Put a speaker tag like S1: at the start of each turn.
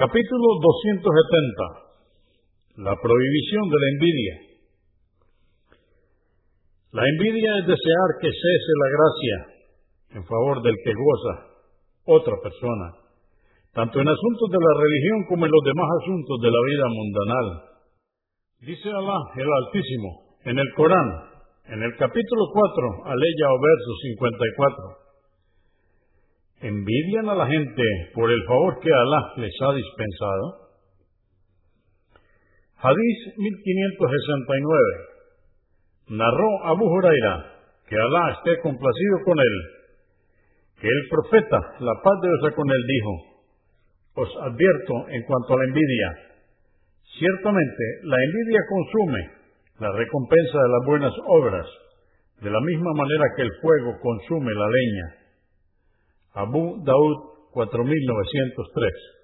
S1: Capítulo 270. La prohibición de la envidia. La envidia es desear que cese la gracia en favor del que goza otra persona, tanto en asuntos de la religión como en los demás asuntos de la vida mundanal. Dice Alá, el Altísimo, en el Corán, en el capítulo 4, aleya o verso 54 envidian a la gente por el favor que Alá les ha dispensado? Hadís 1569. Narró Abu Huraira, que Alá esté complacido con él, que el profeta, la paz de Dios con él, dijo, os advierto en cuanto a la envidia, ciertamente la envidia consume la recompensa de las buenas obras, de la misma manera que el fuego consume la leña. Abu Daud 4903.